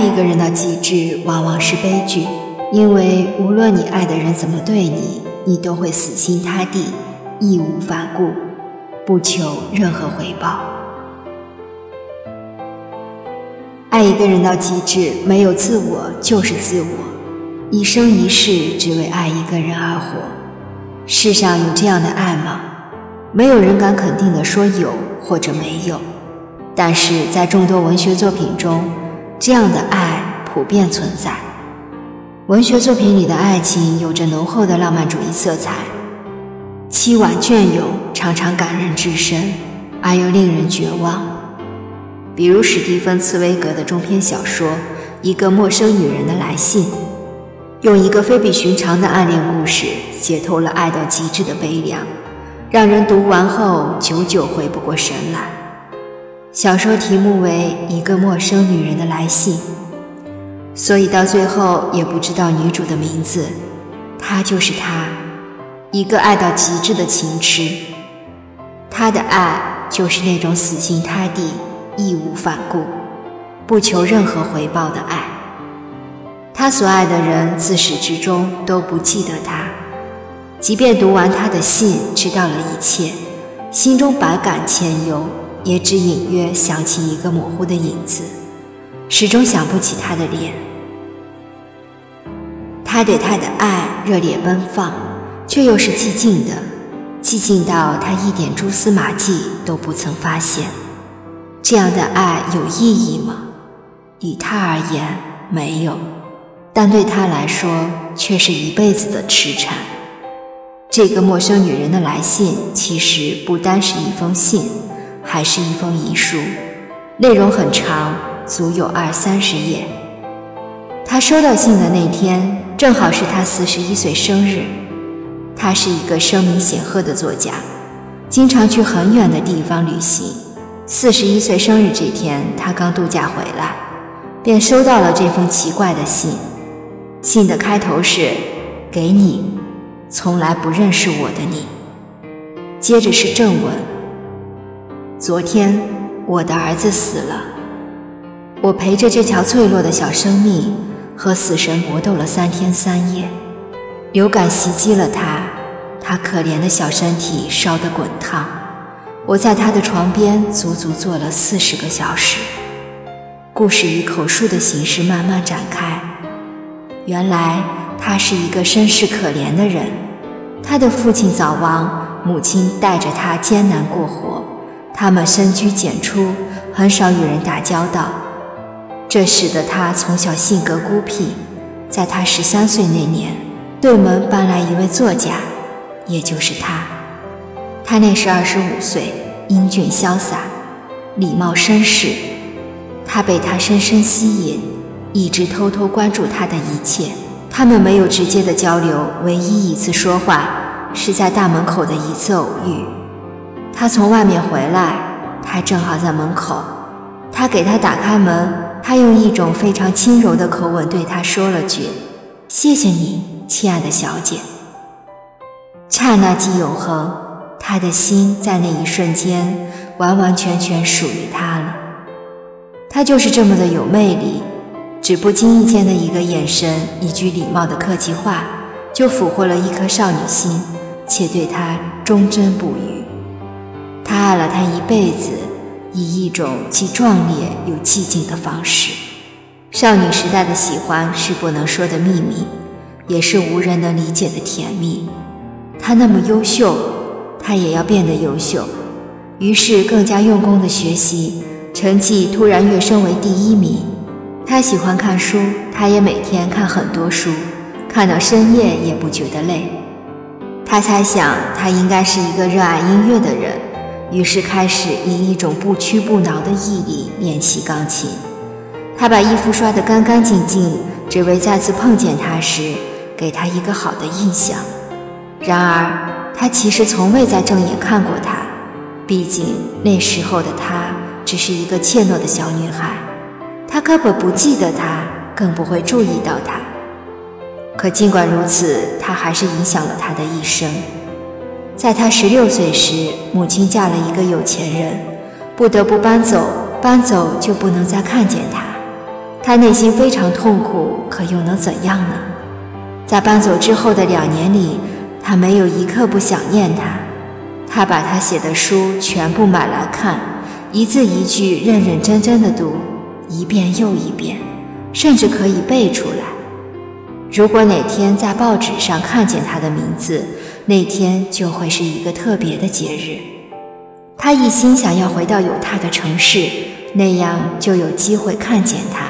爱一个人到极致，往往是悲剧，因为无论你爱的人怎么对你，你都会死心塌地，义无反顾，不求任何回报。爱一个人到极致，没有自我就是自我，一生一世只为爱一个人而活。世上有这样的爱吗？没有人敢肯定的说有或者没有，但是在众多文学作品中，这样的爱普遍存在。文学作品里的爱情有着浓厚的浪漫主义色彩，凄婉隽永，常常感人至深，而又令人绝望。比如史蒂芬·茨威格的中篇小说《一个陌生女人的来信》，用一个非比寻常的暗恋故事，写透了爱到极致的悲凉，让人读完后久久回不过神来。小说题目为《一个陌生女人的来信》，所以到最后也不知道女主的名字。她就是她，一个爱到极致的情痴。她的爱就是那种死心塌地。义无反顾，不求任何回报的爱。他所爱的人自始至终都不记得他，即便读完他的信，知道了一切，心中百感千忧，也只隐约想起一个模糊的影子，始终想不起他的脸。他对他的爱热烈奔放，却又是寂静的，寂静到他一点蛛丝马迹都不曾发现。这样的爱有意义吗？以他而言，没有；但对他来说，却是一辈子的痴缠。这个陌生女人的来信，其实不单是一封信，还是一封遗书，内容很长，足有二三十页。他收到信的那天，正好是他四十一岁生日。他是一个声名显赫的作家，经常去很远的地方旅行。四十一岁生日这天，他刚度假回来，便收到了这封奇怪的信。信的开头是“给你，从来不认识我的你”，接着是正文：“昨天我的儿子死了，我陪着这条脆弱的小生命和死神搏斗了三天三夜，流感袭击了他，他可怜的小身体烧得滚烫。”我在他的床边足足坐了四十个小时，故事以口述的形式慢慢展开。原来他是一个身世可怜的人，他的父亲早亡，母亲带着他艰难过活，他们深居简出，很少与人打交道，这使得他从小性格孤僻。在他十三岁那年，对门搬来一位作家，也就是他。他那时二十五岁，英俊潇洒，礼貌绅士。他被他深深吸引，一直偷偷关注他的一切。他们没有直接的交流，唯一一次说话是在大门口的一次偶遇。他从外面回来，他正好在门口。他给他打开门，他用一种非常轻柔的口吻对他说了句：“谢谢你，亲爱的小姐。”刹那即永恒。他的心在那一瞬间完完全全属于他了。他就是这么的有魅力，只不经意间的一个眼神，一句礼貌的客气话，就俘获了一颗少女心，且对他忠贞不渝。他爱了她一辈子，以一种既壮烈又寂静的方式。少女时代的喜欢是不能说的秘密，也是无人能理解的甜蜜。他那么优秀。他也要变得优秀，于是更加用功的学习，成绩突然跃升为第一名。他喜欢看书，他也每天看很多书，看到深夜也不觉得累。他猜想他应该是一个热爱音乐的人，于是开始以一种不屈不挠的毅力练习钢琴。他把衣服刷得干干净净，只为再次碰见他时给他一个好的印象。然而。他其实从未在正眼看过她，毕竟那时候的她只是一个怯懦的小女孩，他根本不记得她，更不会注意到她。可尽管如此，他还是影响了她的一生。在他十六岁时，母亲嫁了一个有钱人，不得不搬走，搬走就不能再看见他。他内心非常痛苦，可又能怎样呢？在搬走之后的两年里，他没有一刻不想念他。他把他写的书全部买来看，一字一句认认真真的读，一遍又一遍，甚至可以背出来。如果哪天在报纸上看见他的名字，那天就会是一个特别的节日。他一心想要回到有他的城市，那样就有机会看见他。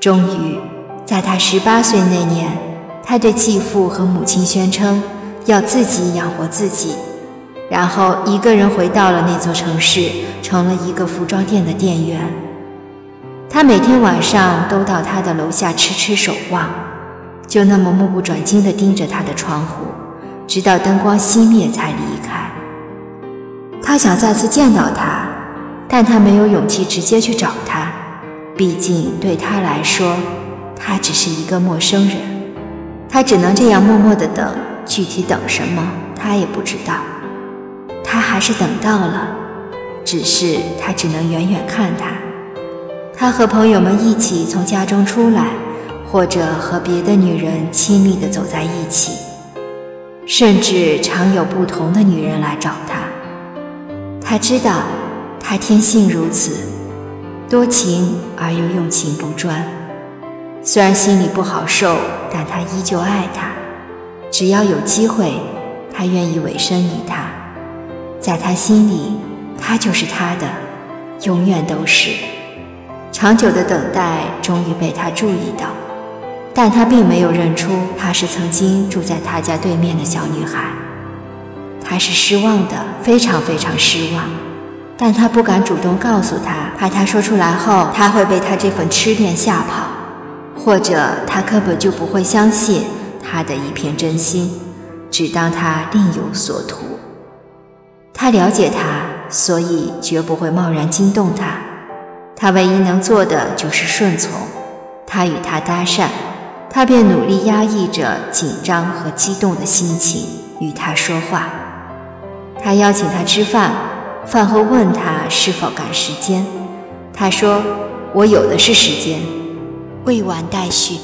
终于，在他十八岁那年，他对继父和母亲宣称要自己养活自己，然后一个人回到了那座城市，成了一个服装店的店员。他每天晚上都到他的楼下痴痴守望。就那么目不转睛地盯着他的窗户，直到灯光熄灭才离开。他想再次见到他，但他没有勇气直接去找他，毕竟对他来说，他只是一个陌生人。他只能这样默默地等，具体等什么，他也不知道。他还是等到了，只是他只能远远看他。他和朋友们一起从家中出来。或者和别的女人亲密地走在一起，甚至常有不同的女人来找他。他知道，他天性如此，多情而又用情不专。虽然心里不好受，但他依旧爱她。只要有机会，他愿意委身于她。在他心里，他就是他的，永远都是。长久的等待，终于被他注意到。但他并没有认出她是曾经住在他家对面的小女孩，他是失望的，非常非常失望。但他不敢主动告诉她，怕她说出来后，他会被他这份痴恋吓跑，或者他根本就不会相信他的一片真心，只当他另有所图。他了解他，所以绝不会贸然惊动他。他唯一能做的就是顺从。他与他搭讪。他便努力压抑着紧张和激动的心情与他说话。他邀请他吃饭，饭后问他是否赶时间。他说：“我有的是时间。”未完待续。